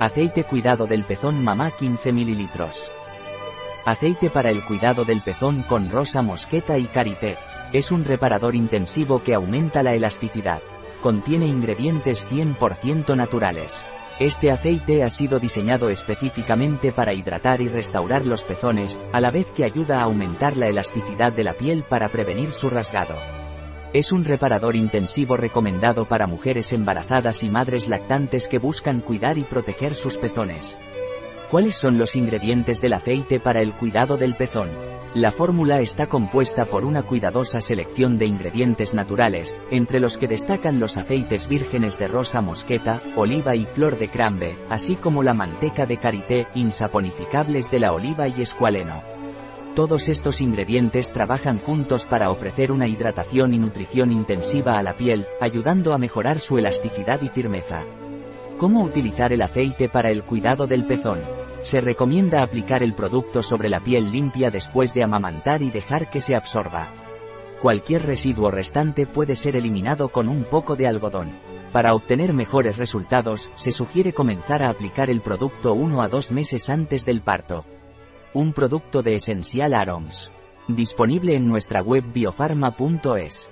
Aceite cuidado del pezón mamá 15 ml. Aceite para el cuidado del pezón con rosa mosqueta y karité. Es un reparador intensivo que aumenta la elasticidad. Contiene ingredientes 100% naturales. Este aceite ha sido diseñado específicamente para hidratar y restaurar los pezones, a la vez que ayuda a aumentar la elasticidad de la piel para prevenir su rasgado. Es un reparador intensivo recomendado para mujeres embarazadas y madres lactantes que buscan cuidar y proteger sus pezones. ¿Cuáles son los ingredientes del aceite para el cuidado del pezón? La fórmula está compuesta por una cuidadosa selección de ingredientes naturales, entre los que destacan los aceites vírgenes de rosa mosqueta, oliva y flor de crambe, así como la manteca de karité, insaponificables de la oliva y escualeno. Todos estos ingredientes trabajan juntos para ofrecer una hidratación y nutrición intensiva a la piel, ayudando a mejorar su elasticidad y firmeza. ¿Cómo utilizar el aceite para el cuidado del pezón? Se recomienda aplicar el producto sobre la piel limpia después de amamantar y dejar que se absorba. Cualquier residuo restante puede ser eliminado con un poco de algodón. Para obtener mejores resultados, se sugiere comenzar a aplicar el producto uno a dos meses antes del parto. Un producto de Essential Aroms. Disponible en nuestra web biofarma.es.